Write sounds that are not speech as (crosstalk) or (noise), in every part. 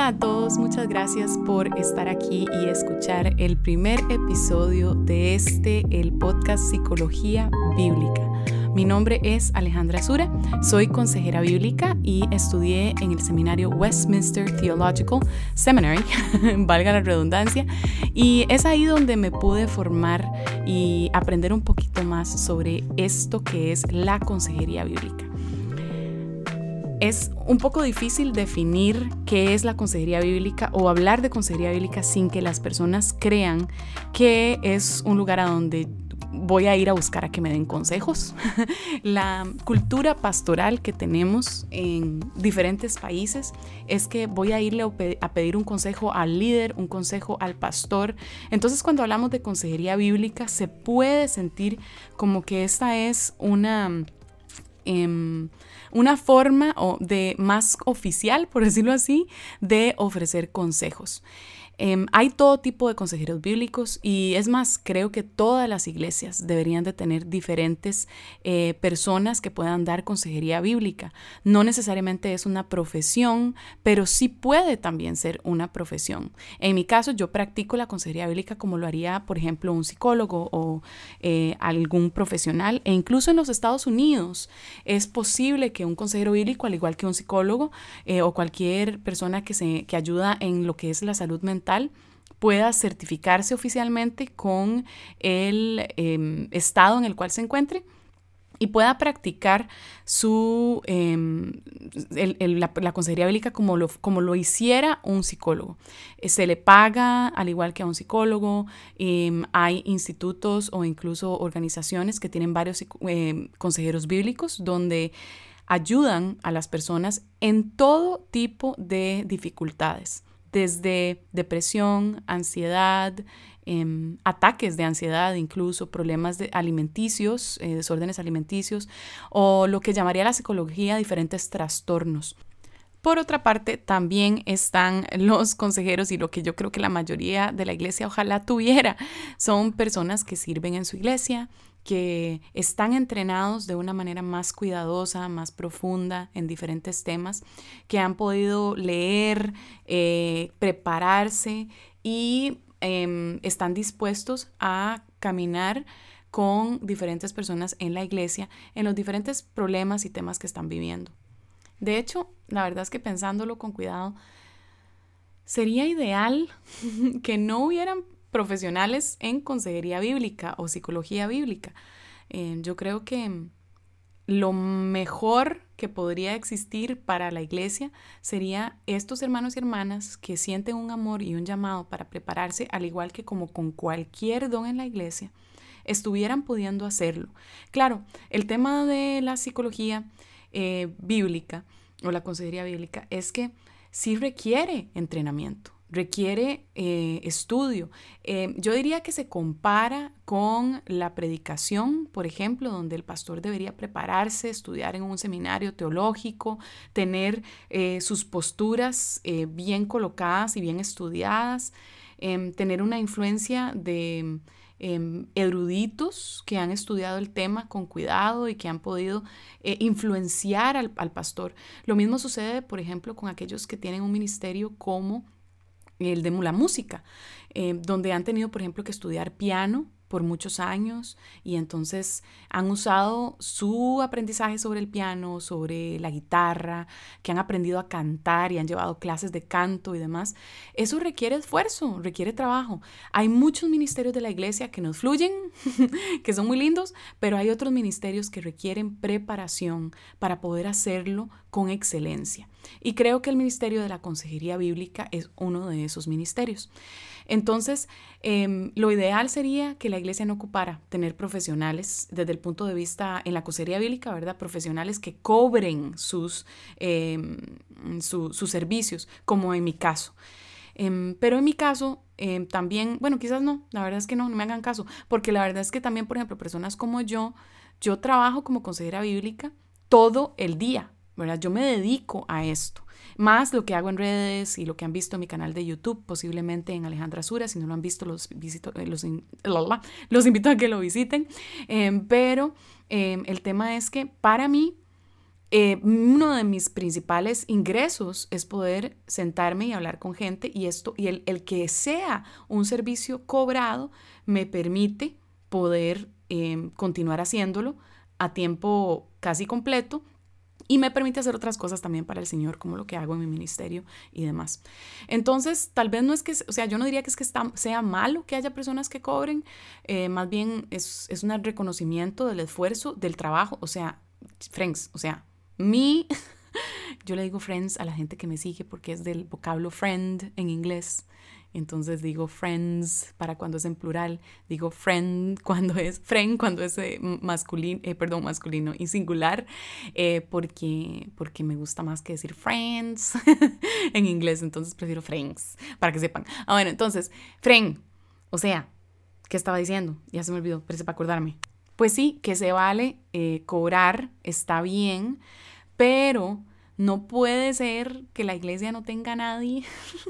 Hola a todos, muchas gracias por estar aquí y escuchar el primer episodio de este, el podcast Psicología Bíblica. Mi nombre es Alejandra Sura, soy consejera bíblica y estudié en el seminario Westminster Theological Seminary, (laughs) valga la redundancia, y es ahí donde me pude formar y aprender un poquito más sobre esto que es la consejería bíblica. Es un poco difícil definir qué es la consejería bíblica o hablar de consejería bíblica sin que las personas crean que es un lugar a donde voy a ir a buscar a que me den consejos. (laughs) la cultura pastoral que tenemos en diferentes países es que voy a irle a pedir un consejo al líder, un consejo al pastor. Entonces cuando hablamos de consejería bíblica se puede sentir como que esta es una Em, una forma de más oficial, por decirlo así, de ofrecer consejos. Em, hay todo tipo de consejeros bíblicos y es más, creo que todas las iglesias deberían de tener diferentes eh, personas que puedan dar consejería bíblica. No necesariamente es una profesión, pero sí puede también ser una profesión. En mi caso, yo practico la consejería bíblica como lo haría, por ejemplo, un psicólogo o eh, algún profesional. E incluso en los Estados Unidos es posible que un consejero bíblico, al igual que un psicólogo eh, o cualquier persona que, se, que ayuda en lo que es la salud mental, pueda certificarse oficialmente con el em, estado en el cual se encuentre y pueda practicar su, em, la, consejería bíblica como lo, como lo hiciera un psicólogo. Eh, se le paga al igual que a un psicólogo. Em, hay institutos o incluso organizaciones que tienen varios consejeros bíblicos donde ayudan a las personas en todo tipo de dificultades desde depresión, ansiedad, em, ataques de ansiedad, incluso problemas de alimenticios, eh, desórdenes alimenticios, o lo que llamaría la psicología diferentes trastornos. Por otra parte, también están (laughs) los consejeros y lo que yo creo que la mayoría de la iglesia ojalá tuviera, son personas que sirven en su iglesia, que están entrenados de una manera más cuidadosa, más profunda en diferentes temas, que han podido leer, eh, prepararse y em, están dispuestos a caminar con diferentes personas en la iglesia en los diferentes problemas y temas que están viviendo. De hecho, la verdad es que pensándolo con cuidado, sería ideal (laughs) que no hubieran profesionales en consejería bíblica o psicología bíblica. Eh, yo creo que lo mejor que podría existir para la iglesia sería estos hermanos y hermanas que sienten un amor y un llamado para prepararse, al igual que como con cualquier don en la iglesia, estuvieran pudiendo hacerlo. Claro, el tema de la psicología eh, bíblica o la consejería bíblica es que sí requiere entrenamiento requiere eh, estudio. Eh, yo diría que se compara con la predicación, por ejemplo, donde el pastor debería prepararse, estudiar en un seminario teológico, tener eh, sus posturas bien colocadas y bien estudiadas, em, tener una influencia de em, eruditos que han estudiado el tema con cuidado y que han podido influenciar al, al pastor. Lo mismo sucede, por ejemplo, con aquellos que tienen un ministerio como el de la música, eh, donde han tenido, por ejemplo, que estudiar piano por muchos años y entonces han usado su aprendizaje sobre el piano, sobre la guitarra, que han aprendido a cantar y han llevado clases de canto y demás. Eso requiere esfuerzo, requiere trabajo. Hay muchos ministerios de la iglesia que nos fluyen, (laughs) que son muy lindos, pero hay otros ministerios que requieren preparación para poder hacerlo con excelencia. Y creo que el ministerio de la consejería bíblica es uno de esos ministerios. Entonces, em, lo ideal sería que la iglesia no ocupara tener profesionales desde el punto de vista en la consejería bíblica, ¿verdad? Profesionales que cobren sus, em, sus servicios, como en mi caso. Em, pero en mi caso, también, bueno, quizás no, la verdad es que no, no me hagan caso, porque la verdad es que también, por ejemplo, personas como yo, yo trabajo como consejera bíblica todo el día, Yo me dedico a esto más lo que hago en redes y lo que han visto en mi canal de YouTube, posiblemente en Alejandra Sura, si no lo han visto, los, visito, eh, los, los (laughs) invito a que lo visiten. Em, pero em, el tema es que para mí eh, uno de mis principales ingresos es poder sentarme y hablar con gente y esto, y el, el que sea un servicio cobrado me permite poder em, continuar haciéndolo a tiempo casi completo y me permite hacer otras cosas también para el Señor, como lo que hago en mi ministerio y demás. Entonces, tal vez no es que, o sea, yo no diría que es que sea malo que haya personas que cobren, eh, más bien es, es un reconocimiento del esfuerzo, del trabajo, o sea, friends, o sea, mi, (laughs) yo le digo friends a la gente que me sigue porque es del vocablo friend en inglés. Entonces digo friends para cuando es en plural, digo friend (laughs) cuando es friend cuando es eh, masculino, eh, perdón, masculino y singular, eh, porque, porque me gusta más que decir friends (laughs) en inglés, entonces prefiero friends, para que sepan. Ah, bueno, entonces, friend, o sea, ¿qué estaba diciendo? Ya se me olvidó, pero para acordarme. Pues sí, que se vale cobrar, está bien, pero no puede ser que la iglesia no tenga nadie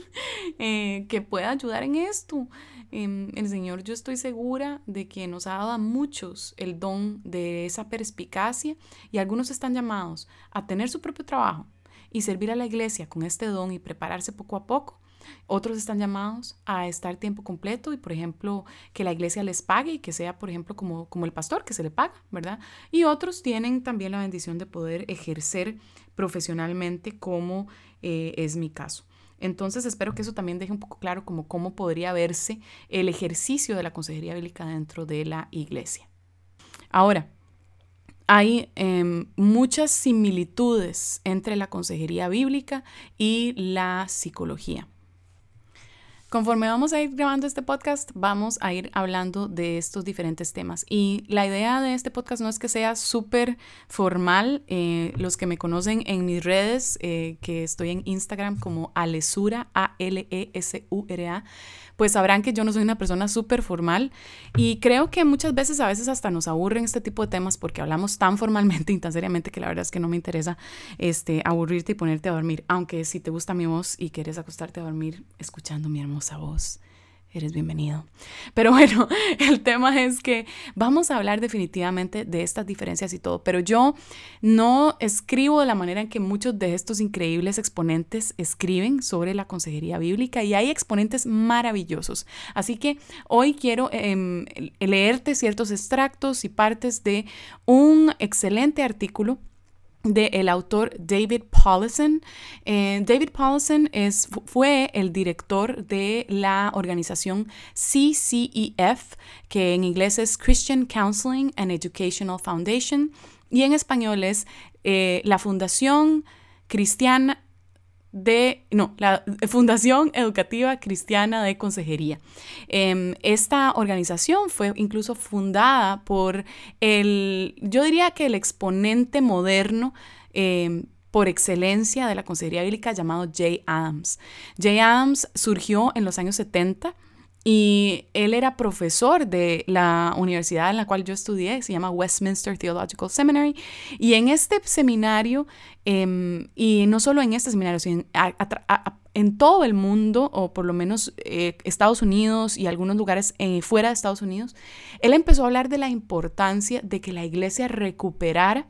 (laughs) eh, que pueda ayudar en esto. Em, el Señor, yo estoy segura de que nos ha dado a muchos el don de esa perspicacia y algunos están llamados a tener su propio trabajo y servir a la iglesia con este don y prepararse poco a poco otros están llamados a estar tiempo completo y, por ejemplo, que la iglesia les pague y que sea, por ejemplo, como, como el pastor, que se le paga, ¿verdad? Y otros tienen también la bendición de poder ejercer profesionalmente como eh, es mi caso. Entonces espero que eso también deje un poco claro cómo podría verse el ejercicio de la consejería bíblica dentro de la iglesia. Ahora, hay em, muchas similitudes entre la consejería bíblica y la psicología. Conforme vamos a ir grabando este podcast, vamos a ir hablando de estos diferentes temas. Y la idea de este podcast no es que sea súper formal. Eh, los que me conocen en mis redes, eh, que estoy en Instagram como Alesura, A-L-E-S-U-R-A, pues sabrán que yo no soy una persona súper formal y creo que muchas veces a veces hasta nos aburren este tipo de temas porque hablamos tan formalmente y tan seriamente que la verdad es que no me interesa este, aburrirte y ponerte a dormir, aunque si te gusta mi voz y quieres acostarte a dormir escuchando mi hermosa voz eres bienvenido. Pero bueno, (laughs) el tema es que vamos a hablar definitivamente de estas diferencias y todo, pero yo no escribo de la manera en que muchos de estos increíbles exponentes escriben sobre la consejería bíblica y hay exponentes maravillosos. Así que hoy quiero em, leerte ciertos extractos y partes de un excelente artículo del autor David Paulson. Eh, David Paulson es, fue el director de la organización CCEF, que en inglés es Christian Counseling and Educational Foundation, y en español es eh, la Fundación Cristiana de, no, la Fundación Educativa Cristiana de Consejería. Em, esta organización fue incluso fundada por el, yo diría que el exponente moderno em, por excelencia de la consejería bíblica llamado Jay Adams. Jay Adams surgió en los años 70 y él era profesor de la universidad en la cual yo estudié, se llama Westminster Theological Seminary. Y en este seminario, em, y no solo en este seminario, sino en, todo el mundo, o por lo menos eh, Estados Unidos y algunos lugares eh, fuera de Estados Unidos, él empezó a hablar de la importancia de que la iglesia recuperara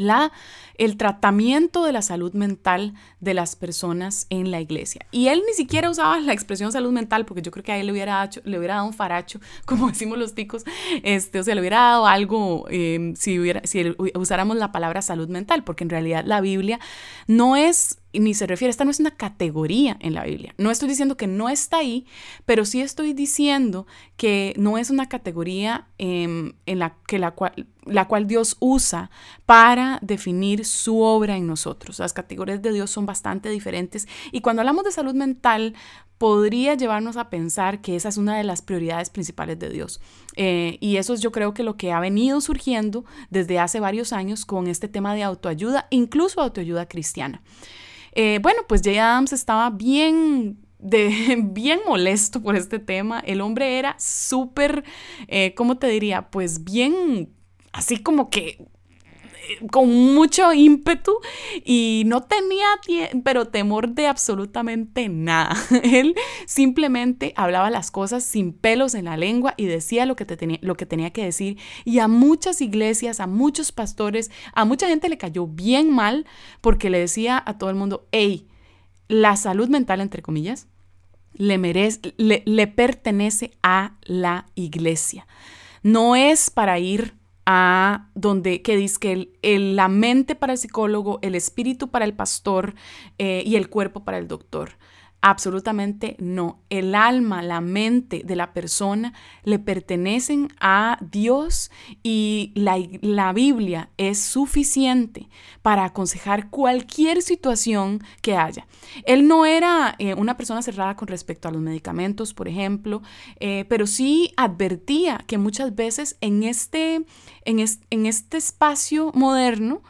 la, el tratamiento de la salud mental de las personas en la iglesia. Y él ni siquiera usaba la expresión salud mental, porque yo creo que a él le hubiera, le hubiera dado un faracho, (laughs) como decimos los ticos, este, o sea, le hubiera dado algo em, si, hubiera, si usáramos la palabra salud mental, porque en realidad la Biblia no es ni se refiere, esta no es una categoría en la Biblia. No estoy diciendo que no está ahí, pero sí estoy diciendo que no es una categoría em, en la, que la, cual, la cual Dios usa para definir su obra en nosotros. Las categorías de Dios son bastante diferentes y cuando hablamos de salud mental, podría llevarnos a pensar que esa es una de las prioridades principales de Dios. Eh, y eso es yo creo que lo que ha venido surgiendo desde hace varios años con este tema de autoayuda, incluso autoayuda cristiana. Eh, bueno, pues Jay Adams estaba bien (laughs) bien molesto por este tema. El hombre era súper, eh, ¿cómo te diría? Pues bien, así como que con mucho ímpetu y no tenía, pero temor de absolutamente nada. (laughs) Él simplemente hablaba las cosas sin pelos en la lengua y decía lo que, tenía, lo que tenía que decir. Y a muchas iglesias, a muchos pastores, a mucha gente le cayó bien mal porque le decía a todo el mundo, hey, la salud mental, entre comillas, le, merece, le, pertenece a la iglesia. No es para ir a donde que dice que el, la mente para el psicólogo, el espíritu para el pastor eh, y el cuerpo para el doctor. Absolutamente no. El alma, la mente de la persona le pertenecen a Dios y la, Biblia es suficiente para aconsejar cualquier situación que haya. Él no era eh, una persona cerrada con respecto a los medicamentos, por ejemplo, eh, pero sí advertía que muchas veces en este, en, en este espacio moderno,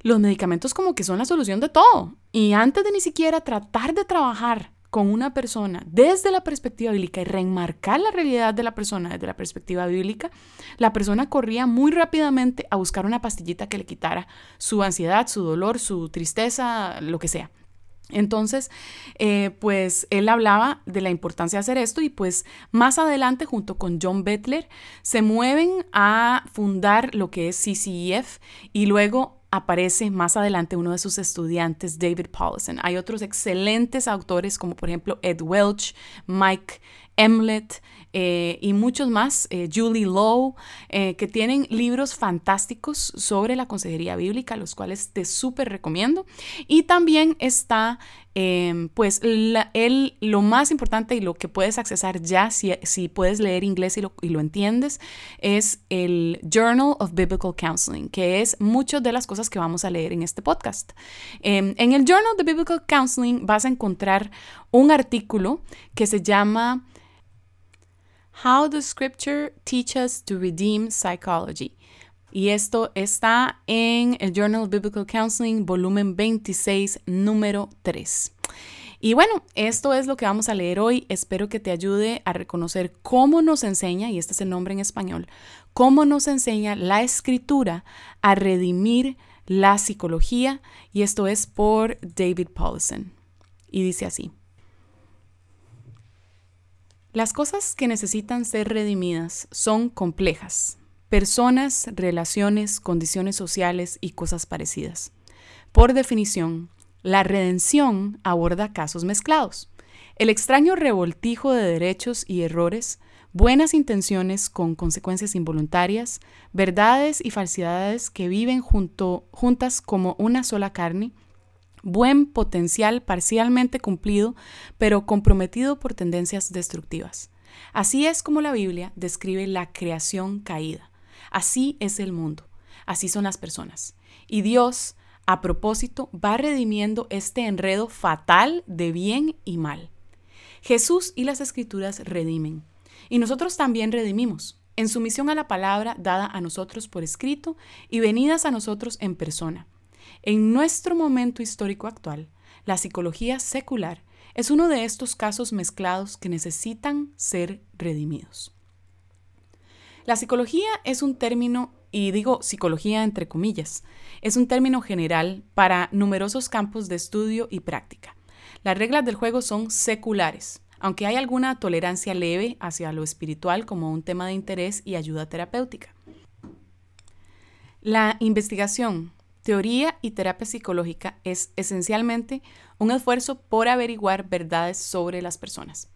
los medicamentos como que son la solución de todo. Y antes de ni siquiera tratar de trabajar con una persona desde la perspectiva bíblica y reenmarcar la realidad de la persona desde la perspectiva bíblica, la persona corría muy rápidamente a buscar una pastillita que le quitara su ansiedad, su dolor, su tristeza, lo que sea. Entonces, eh, pues él hablaba de la importancia de hacer esto y pues más adelante junto con John Bettler se mueven a fundar lo que es CCEF y luego aparece más adelante uno de sus estudiantes, David Paulson. Hay otros excelentes autores como por ejemplo Ed Welch, Mike Emlet eh, y muchos más, eh, Julie Lowe, eh, que tienen libros fantásticos sobre la consejería bíblica, los cuales te súper recomiendo. Y también está, em, pues, el, lo más importante y lo que puedes accesar ya, si, si puedes leer inglés y lo, y lo, entiendes, es el Journal of Biblical Counseling, que es muchas de las cosas que vamos a leer en este podcast. Em, en el Journal of Biblical Counseling vas a encontrar un artículo que se llama How the Scripture Teaches to Redeem Psychology. Y esto está en el Journal of Biblical Counseling, volumen 26, número 3. Y bueno, esto es lo que vamos a leer hoy. Espero que te ayude a reconocer cómo nos enseña, y este es el nombre en español, cómo nos enseña la escritura a redimir la psicología. Y esto es por David Paulson. Y dice así. Las cosas que necesitan ser redimidas son complejas. Personas, relaciones, condiciones sociales y cosas parecidas. Por definición, la redención aborda casos mezclados. El extraño revoltijo de derechos y errores, buenas intenciones con consecuencias involuntarias, verdades y falsedades que viven juntas como una sola carne, buen potencial parcialmente cumplido, pero comprometido por tendencias destructivas. Así es como la Biblia describe la creación caída. Así es el mundo. Así son las personas. Y Dios, a propósito, va redimiendo este enredo fatal de bien y mal. Jesús y las escrituras redimen. Y nosotros también redimimos, en sumisión a la palabra dada a nosotros por escrito y venidas a nosotros en persona. En nuestro momento histórico actual, la psicología secular es uno de estos casos mezclados que necesitan ser redimidos. La psicología es un término, y digo psicología entre comillas, es un término general para numerosos campos de estudio y práctica. Las reglas del juego son seculares, aunque hay alguna tolerancia leve hacia lo espiritual como un tema de interés y ayuda terapéutica. La investigación, Teoría y terapia psicológica es esencialmente un esfuerzo por averiguar verdades sobre las personas,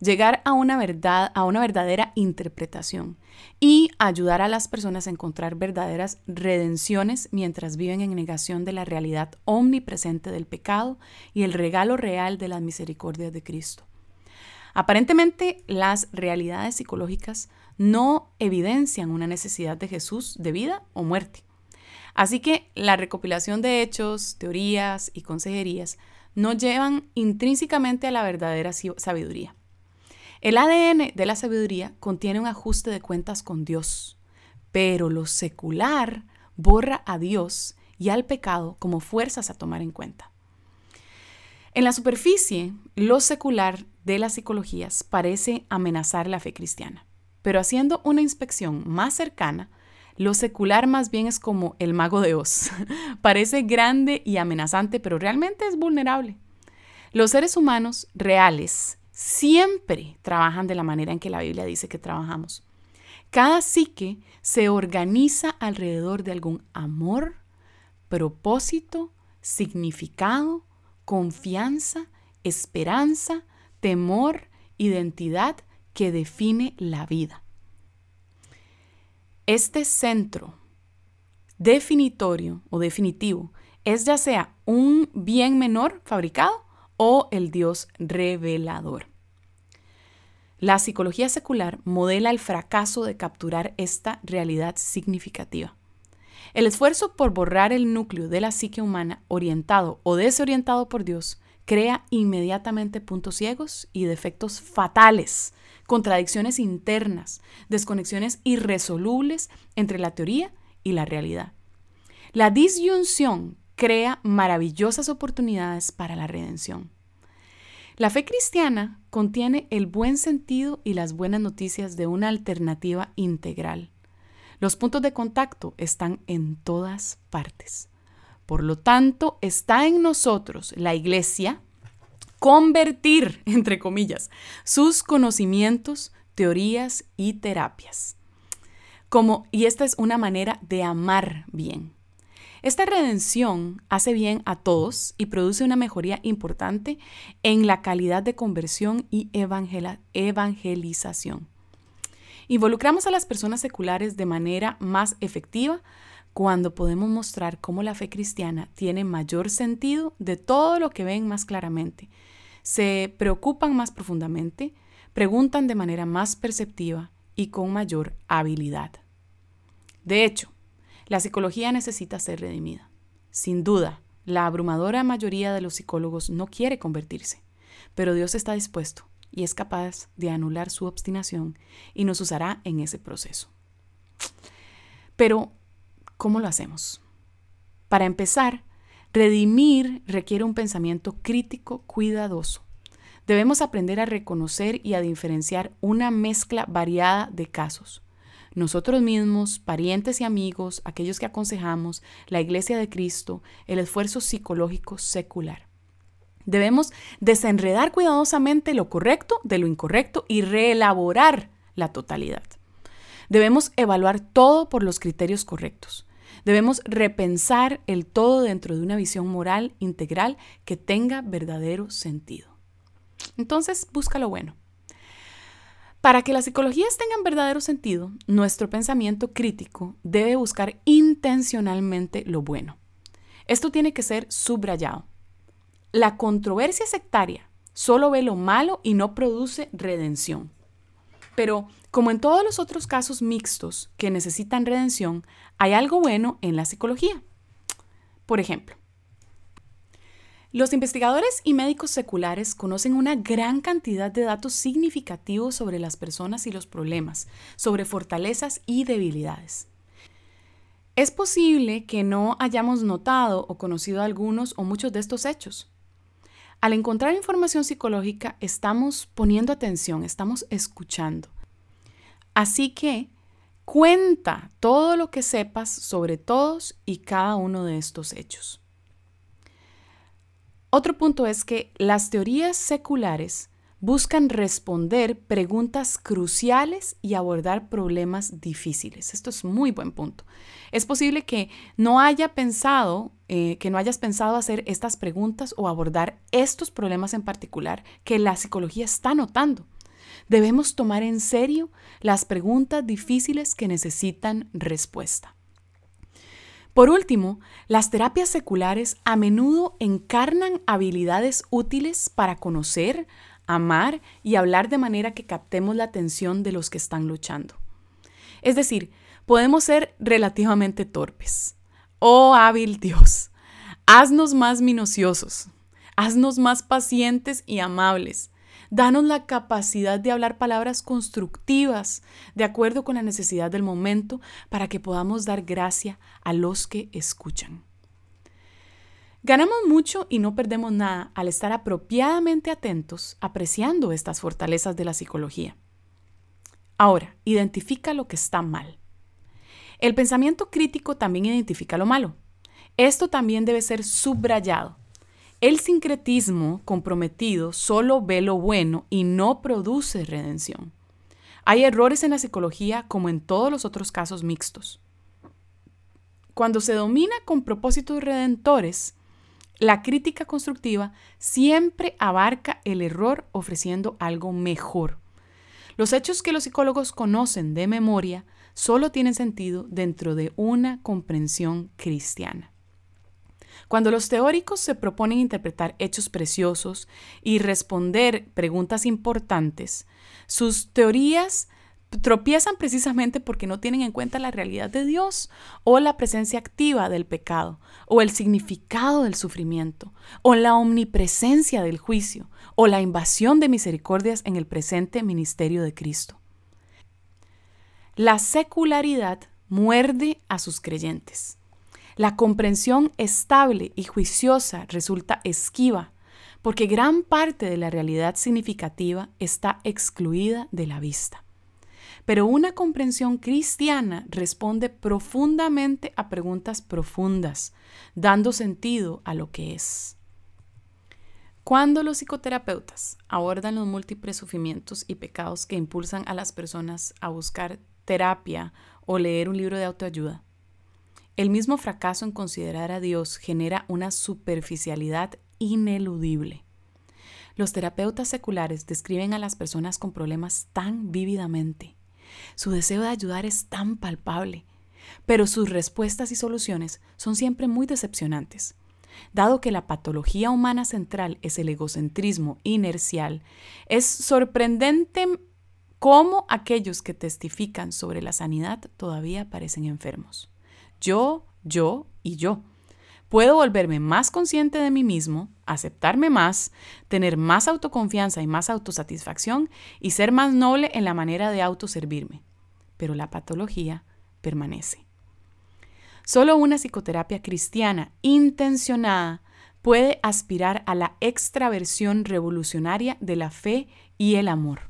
llegar a una verdad, a una verdadera interpretación y ayudar a las personas a encontrar verdaderas redenciones mientras viven en negación de la realidad omnipresente del pecado y el regalo real de las misericordias de Cristo. Aparentemente, las realidades psicológicas no evidencian una necesidad de Jesús de vida o muerte. Así que la recopilación de hechos, teorías y consejerías nos llevan intrínsecamente a la verdadera sabiduría. El ADN de la sabiduría contiene un ajuste de cuentas con Dios, pero lo secular borra a Dios y al pecado como fuerzas a tomar en cuenta. En la superficie, lo secular de las psicologías parece amenazar la fe cristiana, pero haciendo una inspección más cercana, Lo secular más bien es como el mago de Oz. (laughs) Parece grande y amenazante, pero realmente es vulnerable. Los seres humanos reales siempre trabajan de la manera en que la Biblia dice que trabajamos. Cada psique se organiza alrededor de algún amor, propósito, significado, confianza, esperanza, temor, identidad que define la vida. Este centro definitorio o definitivo es ya sea un bien menor fabricado o el Dios revelador. La psicología secular modela el fracaso de capturar esta realidad significativa. El esfuerzo por borrar el núcleo de la psique humana orientado o desorientado por Dios crea inmediatamente puntos ciegos y defectos fatales, contradicciones internas, desconexiones irresolubles entre la teoría y la realidad. La disyunción crea maravillosas oportunidades para la redención. La fe cristiana contiene el buen sentido y las buenas noticias de una alternativa integral. Los puntos de contacto están en todas partes. Por lo tanto, está en nosotros, la iglesia, convertir, (laughs) entre comillas, sus conocimientos, teorías y terapias. Como, y esta es una manera de amar bien. Esta redención hace bien a todos y produce una mejoría importante en la calidad de conversión y evangelización. Involucramos a las personas seculares de manera más efectiva cuando podemos mostrar cómo la fe cristiana tiene mayor sentido de todo lo que ven más claramente. Se preocupan más profundamente, preguntan de manera más perceptiva y con mayor habilidad. De hecho, la psicología necesita ser redimida. Sin duda, la abrumadora mayoría de los psicólogos no quiere convertirse, pero Dios está dispuesto y es capaz de anular su obstinación y nos usará en ese proceso. Pero, ¿cómo lo hacemos? Para empezar, redimir requiere un pensamiento crítico cuidadoso. Debemos aprender a reconocer y a diferenciar una mezcla variada de casos nosotros mismos, parientes y amigos, aquellos que aconsejamos, la Iglesia de Cristo, el esfuerzo psicológico secular. Debemos desenredar cuidadosamente lo correcto de lo incorrecto y reelaborar la totalidad. Debemos evaluar todo por los criterios correctos. Debemos repensar el todo dentro de una visión moral integral que tenga verdadero sentido. Entonces, busca lo bueno. Para que las psicologías tengan verdadero sentido, nuestro pensamiento crítico debe buscar intencionalmente lo bueno. Esto tiene que ser subrayado. La controversia sectaria solo ve lo malo y no produce redención. Pero, como en todos los otros casos mixtos que necesitan redención, hay algo bueno en la psicología. Por ejemplo, los investigadores y médicos seculares conocen una gran cantidad de datos significativos sobre las personas y los problemas, sobre fortalezas y debilidades. Es posible que no hayamos notado o conocido algunos o muchos de estos hechos. Al encontrar información psicológica estamos poniendo atención, estamos escuchando. Así que cuenta todo lo que sepas sobre todos y cada uno de estos hechos. Otro punto es que las teorías seculares buscan responder preguntas cruciales y abordar problemas difíciles. Esto es muy buen punto. Es posible que no haya pensado, eh, que no hayas pensado hacer estas preguntas o abordar estos problemas en particular que la psicología está notando. Debemos tomar en serio las preguntas difíciles que necesitan respuesta. Por último, las terapias seculares a menudo encarnan habilidades útiles para conocer, amar y hablar de manera que captemos la atención de los que están luchando. Es decir, podemos ser relativamente torpes. Oh hábil Dios, haznos más minuciosos, haznos más pacientes y amables, Danos la capacidad de hablar palabras constructivas de acuerdo con la necesidad del momento para que podamos dar gracia a los que escuchan. Ganamos mucho y no perdemos nada al estar apropiadamente atentos, apreciando estas fortalezas de la psicología. Ahora, identifica lo que está mal. El pensamiento crítico también identifica lo malo. Esto también debe ser subrayado. El sincretismo comprometido solo ve lo bueno y no produce redención. Hay errores en la psicología como en todos los otros casos mixtos. Cuando se domina con propósitos redentores, la crítica constructiva siempre abarca el error ofreciendo algo mejor. Los hechos que los psicólogos conocen de memoria solo tienen sentido dentro de una comprensión cristiana. Cuando los teóricos se proponen interpretar hechos preciosos y responder preguntas importantes, sus teorías tropiezan precisamente porque no tienen en cuenta la realidad de Dios o la presencia activa del pecado o el significado del sufrimiento o la omnipresencia del juicio o la invasión de misericordias en el presente ministerio de Cristo. La secularidad muerde a sus creyentes. La comprensión estable y juiciosa resulta esquiva porque gran parte de la realidad significativa está excluida de la vista. Pero una comprensión cristiana responde profundamente a preguntas profundas, dando sentido a lo que es. Cuando los psicoterapeutas abordan los múltiples sufrimientos y pecados que impulsan a las personas a buscar terapia o leer un libro de autoayuda, el mismo fracaso en considerar a Dios genera una superficialidad ineludible. Los terapeutas seculares describen a las personas con problemas tan vívidamente su deseo de ayudar es tan palpable, pero sus respuestas y soluciones son siempre muy decepcionantes. Dado que la patología humana central es el egocentrismo inercial, es sorprendente cómo aquellos que testifican sobre la sanidad todavía parecen enfermos. Yo, yo y yo. Puedo volverme más consciente de mí mismo, aceptarme más, tener más autoconfianza y más autosatisfacción y ser más noble en la manera de autoservirme. Pero la patología permanece. Solo una psicoterapia cristiana intencionada puede aspirar a la extraversión revolucionaria de la fe y el amor.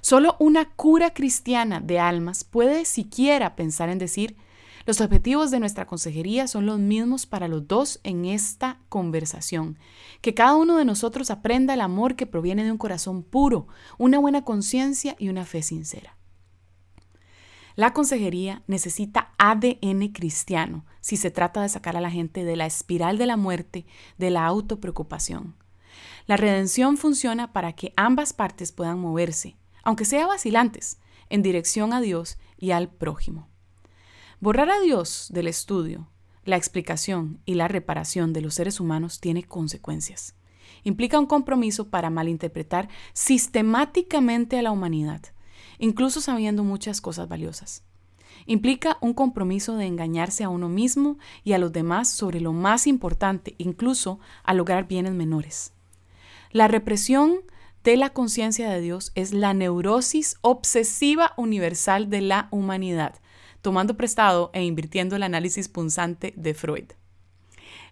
Solo una cura cristiana de almas puede siquiera pensar en decir, los objetivos de nuestra consejería son los mismos para los dos en esta conversación. Que cada uno de nosotros aprenda el amor que proviene de un corazón puro, una buena conciencia y una fe sincera. La consejería necesita ADN cristiano si se trata de sacar a la gente de la espiral de la muerte, de la autopreocupación. La redención funciona para que ambas partes puedan moverse, aunque sea vacilantes, en dirección a Dios y al prójimo. Borrar a Dios del estudio, la explicación y la reparación de los seres humanos tiene consecuencias. Implica un compromiso para malinterpretar sistemáticamente a la humanidad, incluso sabiendo muchas cosas valiosas. Implica un compromiso de engañarse a uno mismo y a los demás sobre lo más importante, incluso a lograr bienes menores. La represión de la conciencia de Dios es la neurosis obsesiva universal de la humanidad, tomando prestado e invirtiendo el análisis punzante de Freud.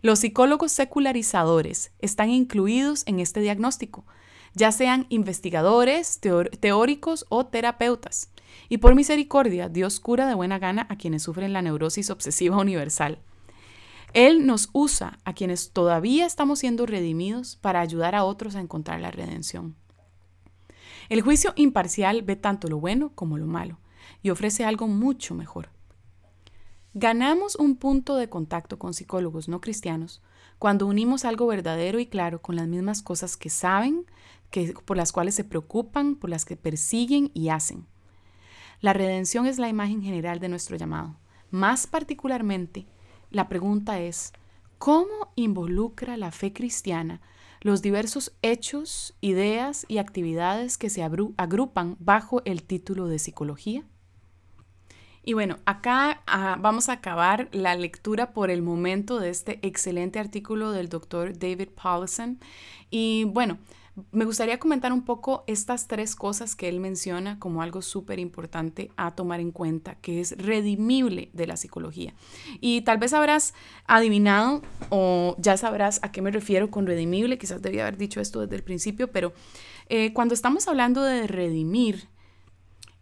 Los psicólogos secularizadores están incluidos en este diagnóstico, ya sean investigadores, teóricos o terapeutas. Y por misericordia, Dios cura de buena gana a quienes sufren la neurosis obsesiva universal. Él nos usa a quienes todavía estamos siendo redimidos para ayudar a otros a encontrar la redención. El juicio imparcial ve tanto lo bueno como lo malo y ofrece algo mucho mejor. Ganamos un punto de contacto con psicólogos no cristianos cuando unimos algo verdadero y claro con las mismas cosas que saben, que, por las cuales se preocupan, por las que persiguen y hacen. La redención es la imagen general de nuestro llamado. Más particularmente, la pregunta es, ¿cómo involucra la fe cristiana los diversos hechos, ideas y actividades que se agrupan bajo el título de psicología? Y bueno, acá ah, vamos a acabar la lectura por el momento de este excelente artículo del doctor David Paulson. Y bueno, me gustaría comentar un poco estas tres cosas que él menciona como algo súper importante a tomar en cuenta, que es redimible de la psicología. Y tal vez habrás adivinado o ya sabrás a qué me refiero con redimible, quizás debía haber dicho esto desde el principio, pero eh, cuando estamos hablando de redimir,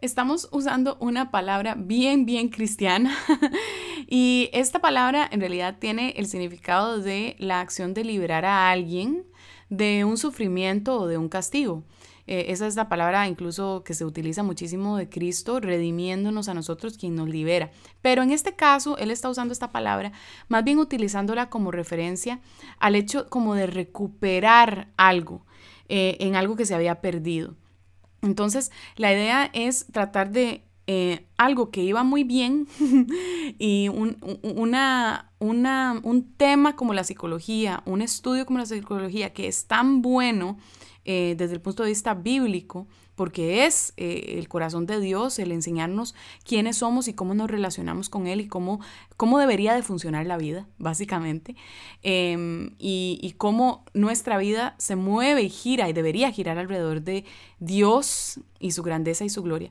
estamos usando una palabra bien, bien cristiana (laughs) y esta palabra en realidad tiene el significado de la acción de liberar a alguien de un sufrimiento o de un castigo. Eh, esa es la palabra incluso que se utiliza muchísimo de Cristo, redimiéndonos a nosotros, quien nos libera. Pero en este caso, Él está usando esta palabra, más bien utilizándola como referencia al hecho como de recuperar algo, eh, en algo que se había perdido. Entonces, la idea es tratar de eh, algo que iba muy bien (laughs) y un, un tema como la psicología, un estudio como la psicología que es tan bueno eh, desde el punto de vista bíblico, porque es eh, el corazón de Dios el enseñarnos quiénes somos y cómo nos relacionamos con Él y cómo, cómo debería de funcionar la vida, básicamente, em, y, cómo nuestra vida se mueve y gira y debería girar alrededor de Dios y su grandeza y su gloria.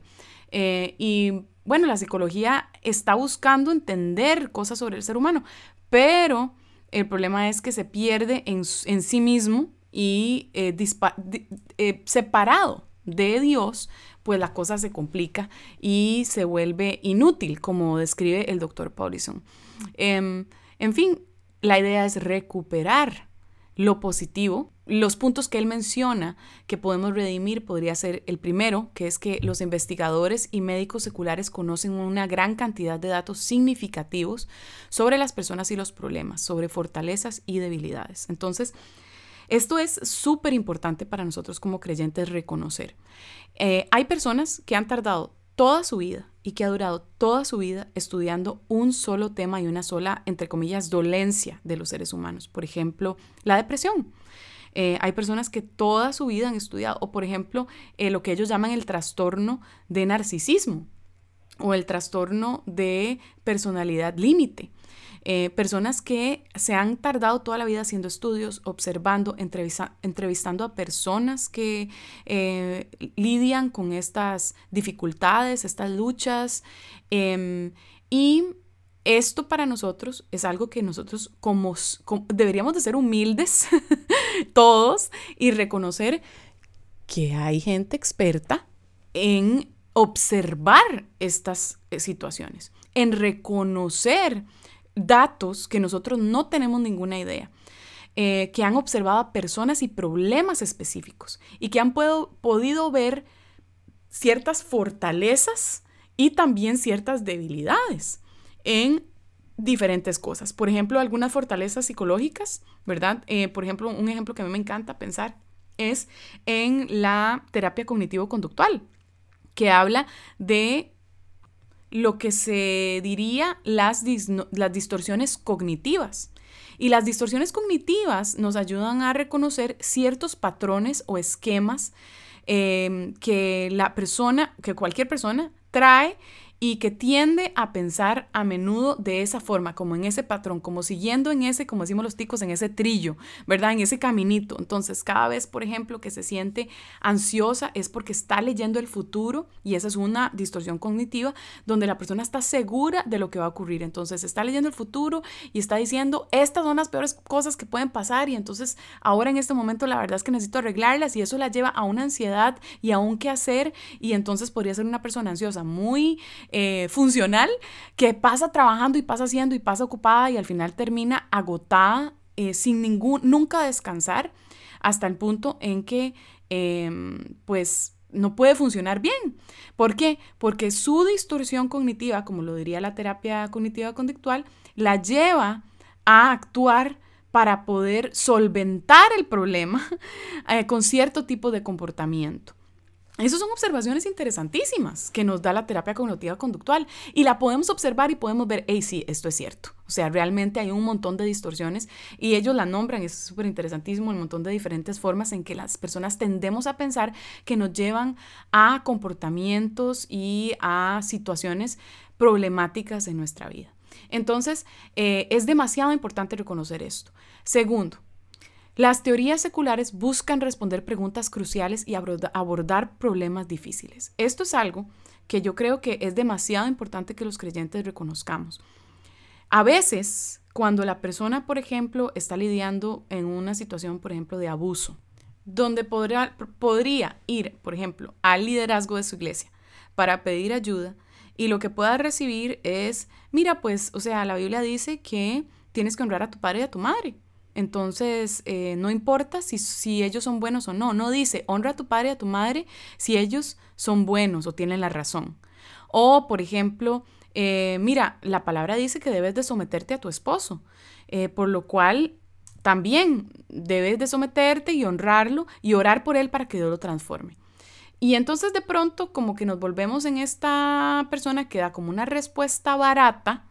Eh, y bueno, la psicología está buscando entender cosas sobre el ser humano, pero el problema es que se pierde en, sí mismo y eh, eh, separado de Dios, pues la cosa se complica y se vuelve inútil, como describe el doctor Paulison. Em, en fin, la idea es recuperar lo positivo. Los puntos que él menciona que podemos redimir podría ser el primero, que es que los investigadores y médicos seculares conocen una gran cantidad de datos significativos sobre las personas y los problemas, sobre fortalezas y debilidades. Entonces, esto es súper importante para nosotros como creyentes reconocer. Eh, hay personas que han tardado toda su vida y que ha durado toda su vida estudiando un solo tema y una sola, entre comillas, dolencia de los seres humanos. Por ejemplo, la depresión. Eh, hay personas que toda su vida han estudiado, o por ejemplo, eh, lo que ellos llaman el trastorno de narcisismo o el trastorno de personalidad límite. Eh, personas que se han tardado toda la vida haciendo estudios, observando, entrevistando a personas que lidian con estas dificultades, estas luchas. Em, y esto para nosotros es algo que nosotros como, deberíamos de ser humildes (laughs) todos y reconocer que hay gente experta en observar estas eh, situaciones, en reconocer datos que nosotros no tenemos ninguna idea. Eh, que han observado a personas y problemas específicos y que han podido ver ciertas fortalezas y también ciertas debilidades en diferentes cosas. Por ejemplo, algunas fortalezas psicológicas, ¿verdad? Eh, por ejemplo, un ejemplo que a mí me encanta pensar es en la terapia cognitivo-conductual, que habla de lo que se diría las, las distorsiones cognitivas. Y las distorsiones cognitivas nos ayudan a reconocer ciertos patrones o esquemas em, que la persona, que cualquier persona trae y que tiende a pensar a menudo de esa forma, como en ese patrón, como siguiendo en ese, como decimos los ticos, en ese trillo, ¿verdad? En ese caminito. Entonces, cada vez, por ejemplo, que se siente ansiosa es porque está leyendo el futuro y esa es una distorsión cognitiva donde la persona está segura de lo que va a ocurrir. Entonces, está leyendo el futuro y está diciendo, estas son las peores cosas que pueden pasar y entonces ahora en este momento la verdad es que necesito arreglarlas y eso la lleva a una ansiedad y a un qué hacer y entonces podría ser una persona ansiosa muy eh, funcional que pasa trabajando y pasa haciendo y pasa ocupada y al final termina agotada eh, sin ningún, nunca descansar hasta el punto en que em, pues no puede funcionar bien. ¿Por qué? Porque su distorsión cognitiva, como lo diría la terapia cognitiva conductual, la lleva a actuar para poder solventar el problema (laughs) eh, con cierto tipo de comportamiento. Esas son observaciones interesantísimas que nos da la terapia cognitiva conductual y la podemos observar y podemos ver, hey, sí, esto es cierto. O sea, realmente hay un montón de distorsiones y ellos la nombran, es súper interesantísimo, un montón de diferentes formas en que las personas tendemos a pensar que nos llevan a comportamientos y a situaciones problemáticas en nuestra vida. Entonces, eh, es demasiado importante reconocer esto. Segundo, las teorías seculares buscan responder preguntas cruciales y abordar problemas difíciles. Esto es algo que yo creo que es demasiado importante que los creyentes reconozcamos. A veces, cuando la persona, por ejemplo, está lidiando en una situación, por ejemplo, de abuso, donde podría, ir, por ejemplo, al liderazgo de su iglesia para pedir ayuda y lo que puedas recibir es, mira, pues, o sea, la Biblia dice que tienes que honrar a tu padre y a tu madre. Entonces, eh, no importa si, si ellos son buenos o no, no dice, honra a tu padre y a tu madre si ellos son buenos o tienen la razón. O, por ejemplo, eh, mira, la palabra dice que debes de someterte a tu esposo, eh, por lo cual también debes de someterte y honrarlo y orar por él para que Dios lo transforme. Y entonces de pronto como que nos volvemos en esta persona que da como una respuesta barata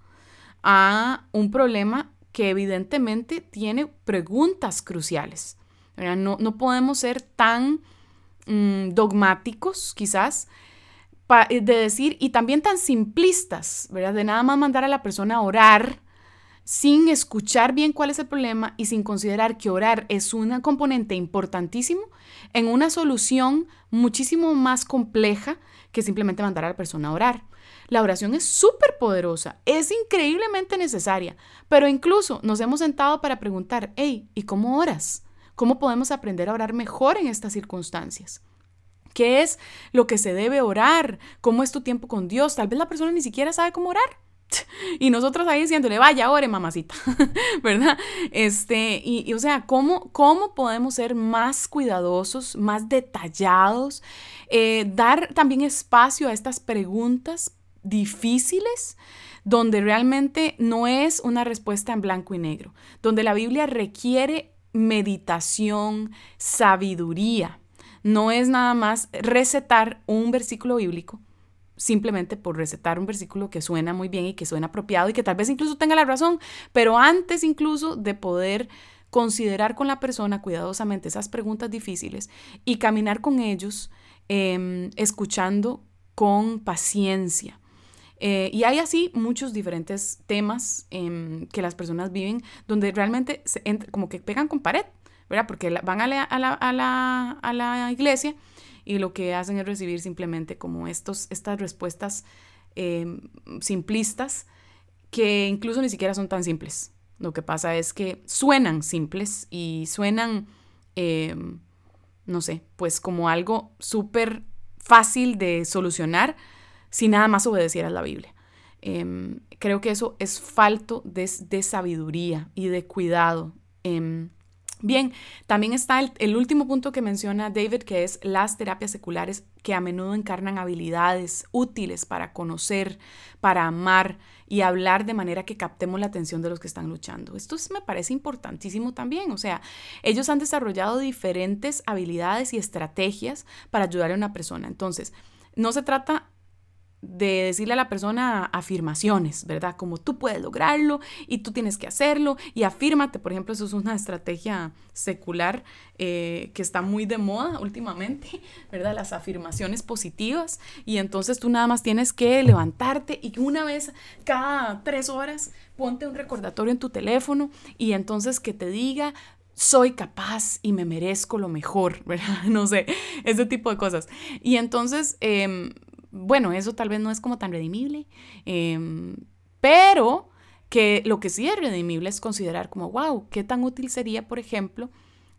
a un problema que evidentemente tiene preguntas cruciales. No, no, podemos ser tan mm, dogmáticos quizás de decir y también tan simplistas. De nada más mandar a la persona a orar sin escuchar bien cuál es el problema y sin considerar que orar es un componente importantísimo en una solución muchísimo más compleja que simplemente mandar a la persona a orar. La oración es súper poderosa, es increíblemente necesaria, pero incluso nos hemos sentado para preguntar, hey, ¿y cómo oras? ¿Cómo podemos aprender a orar mejor en estas circunstancias? ¿Qué es lo que se debe orar? ¿Cómo es tu tiempo con Dios? Tal vez la persona ni siquiera sabe cómo orar. (laughs) Y nosotros ahí diciéndole, vaya, ore, mamacita, (laughs) ¿verdad? Este, y, o sea, ¿cómo, ¿cómo podemos ser más cuidadosos, más detallados, eh, dar también espacio a estas preguntas difíciles? donde realmente no es una respuesta en blanco y negro, donde la Biblia requiere meditación, sabiduría. No es nada más recetar un versículo bíblico simplemente por recetar un versículo que suena muy bien y que suena apropiado y que tal vez incluso tenga la razón, pero antes incluso de poder considerar con la persona cuidadosamente esas preguntas difíciles y caminar con ellos em, escuchando con paciencia. Eh, y hay así muchos diferentes temas em, que las personas viven donde realmente como que pegan con pared, ¿verdad? Porque van a a la iglesia y lo que hacen es recibir simplemente como estos, estas respuestas em, simplistas que incluso ni siquiera son tan simples. Lo que pasa es que suenan simples y suenan, em, no sé, pues como algo súper fácil de solucionar si nada más obedecieras la Biblia. Em, creo que eso es falto de, de sabiduría y de cuidado. Bien, también está el, último punto que menciona David, que es las terapias seculares que a menudo encarnan habilidades útiles para conocer, para amar y hablar de manera que captemos la atención de los que están luchando. Esto me parece importantísimo también. O sea, ellos han desarrollado diferentes habilidades y estrategias para ayudar a una persona. Entonces, no se trata de decirle a la persona afirmaciones, ¿verdad? Como tú puedes lograrlo y tú tienes que hacerlo y afírmate, por ejemplo, eso es una estrategia secular eh, que está muy de moda últimamente, (laughs) ¿verdad? Las afirmaciones positivas y entonces tú nada más tienes que levantarte y una vez cada tres horas ponte un recordatorio en tu teléfono y entonces que te diga soy capaz y me merezco lo mejor, (laughs) ¿verdad? No sé, ese tipo de cosas. Y entonces, eh, bueno, eso tal vez no es como tan redimible, em, pero que lo que sí es redimible es considerar como, wow, qué tan útil sería, por ejemplo,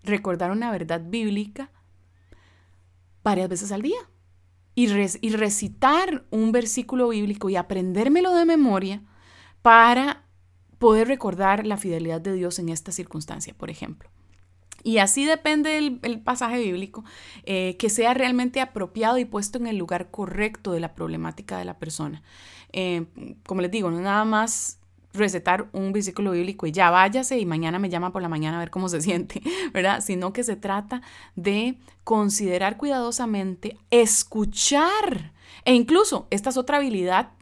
recordar una verdad bíblica varias veces al día y, y recitar un versículo bíblico y aprendérmelo de memoria para poder recordar la fidelidad de Dios en esta circunstancia, por ejemplo. Y así depende el, pasaje bíblico, eh, que sea realmente apropiado y puesto en el lugar correcto de la problemática de la persona. Eh, como les digo, no nada más recetar un versículo bíblico y ya váyase y mañana me llama por la mañana a ver cómo se (laughs) siente, ¿verdad? Sino que se trata de considerar cuidadosamente, escuchar e incluso esta es otra habilidad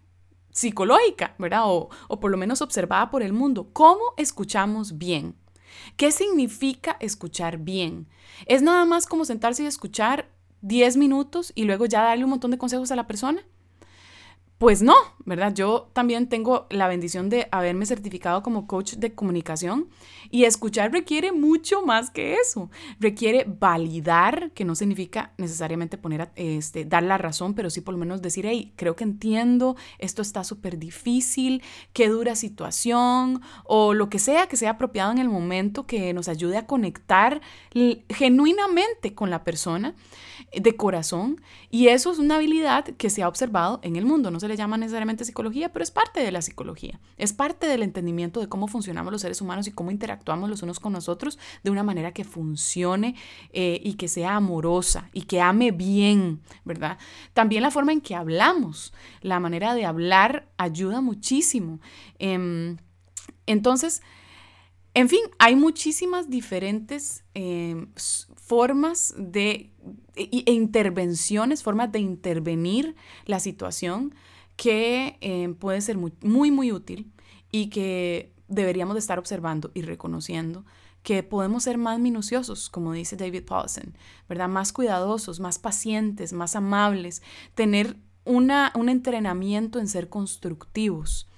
psicológica, ¿verdad? O, o por lo menos observada por el mundo. ¿Cómo escuchamos bien? ¿Qué significa escuchar bien? ¿Es nada más como sentarse y escuchar 10 minutos y luego ya darle un montón de consejos a la persona? Pues no, ¿verdad? Yo también tengo la bendición de haberme certificado como coach de comunicación y escuchar requiere mucho más que eso. Requiere validar, que no significa necesariamente poner, este, dar la razón, pero sí por lo menos decir, hey, creo que entiendo, esto está súper difícil, qué dura situación, o lo que sea que sea apropiado en el momento que nos ayude a conectar genuinamente con la persona de corazón. Y eso es una habilidad que se ha observado en el mundo. No le llama necesariamente psicología, pero es parte de la psicología. Es parte del entendimiento de cómo funcionamos los seres humanos y cómo interactuamos los unos con nosotros de una manera que funcione eh, y que sea amorosa y que ame bien, ¿verdad? También la forma en que hablamos, la manera de hablar ayuda muchísimo. Em, entonces, en fin, hay muchísimas diferentes em, formas de e, e, intervenciones, formas de intervenir la situación que em, puede ser muy, muy, muy útil y que deberíamos de estar observando y reconociendo que podemos ser más minuciosos, como dice David Paulson, ¿verdad? Más cuidadosos, más pacientes, más amables, tener una, un entrenamiento en ser constructivos.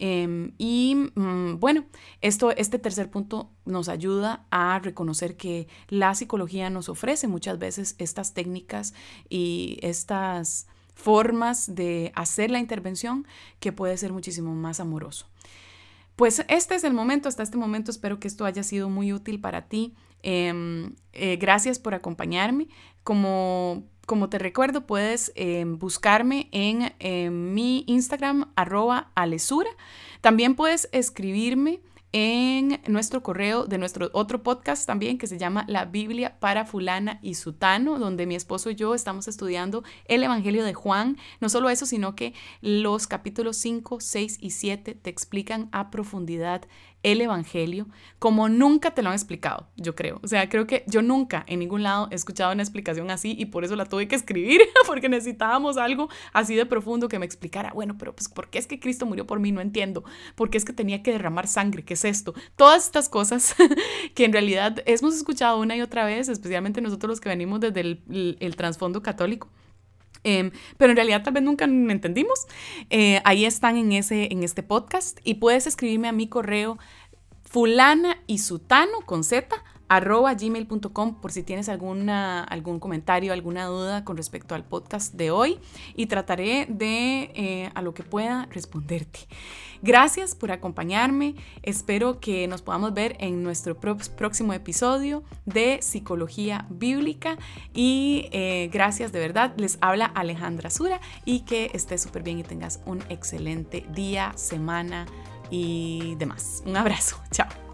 Em, y mm, bueno, esto, este tercer punto nos ayuda a reconocer que la psicología nos ofrece muchas veces estas técnicas y estas formas de hacer la intervención que puede ser muchísimo más amoroso. Pues este es el momento, hasta este momento espero que esto haya sido muy útil para ti. Em, eh, gracias por acompañarme. Como como te recuerdo, puedes em, buscarme en, en, mi Instagram, arroba alesura. También puedes escribirme en nuestro correo de nuestro otro podcast también que se llama La Biblia para fulana y sutano, donde mi esposo y yo estamos estudiando el Evangelio de Juan. No solo eso, sino que los capítulos 5, 6 y 7 te explican a profundidad el Evangelio como nunca te lo han explicado, yo creo. O sea, creo que yo nunca en ningún lado he escuchado una explicación así y por eso la tuve que escribir, (laughs) porque necesitábamos algo así de profundo que me explicara, bueno, pero pues ¿por qué es que Cristo murió por mí? No entiendo. ¿Por qué es que tenía que derramar sangre? ¿Qué es esto? Todas estas cosas (laughs) que en realidad hemos escuchado una y otra vez, especialmente nosotros los que venimos desde el, el, trasfondo católico. Em, pero en realidad tal vez nunca entendimos. Eh, ahí están en, ese, en este podcast y puedes escribirme a mi correo fulana y sutano con z arroba gmail.com por si tienes alguna, algún comentario, alguna duda con respecto al podcast de hoy y trataré de, eh, a lo que pueda, responderte. Gracias por acompañarme. Espero que nos podamos ver en nuestro próximo episodio de Psicología Bíblica y eh, gracias de verdad. Les habla Alejandra Sura y que estés súper bien y tengas un excelente día, semana y demás. Un abrazo. Chao.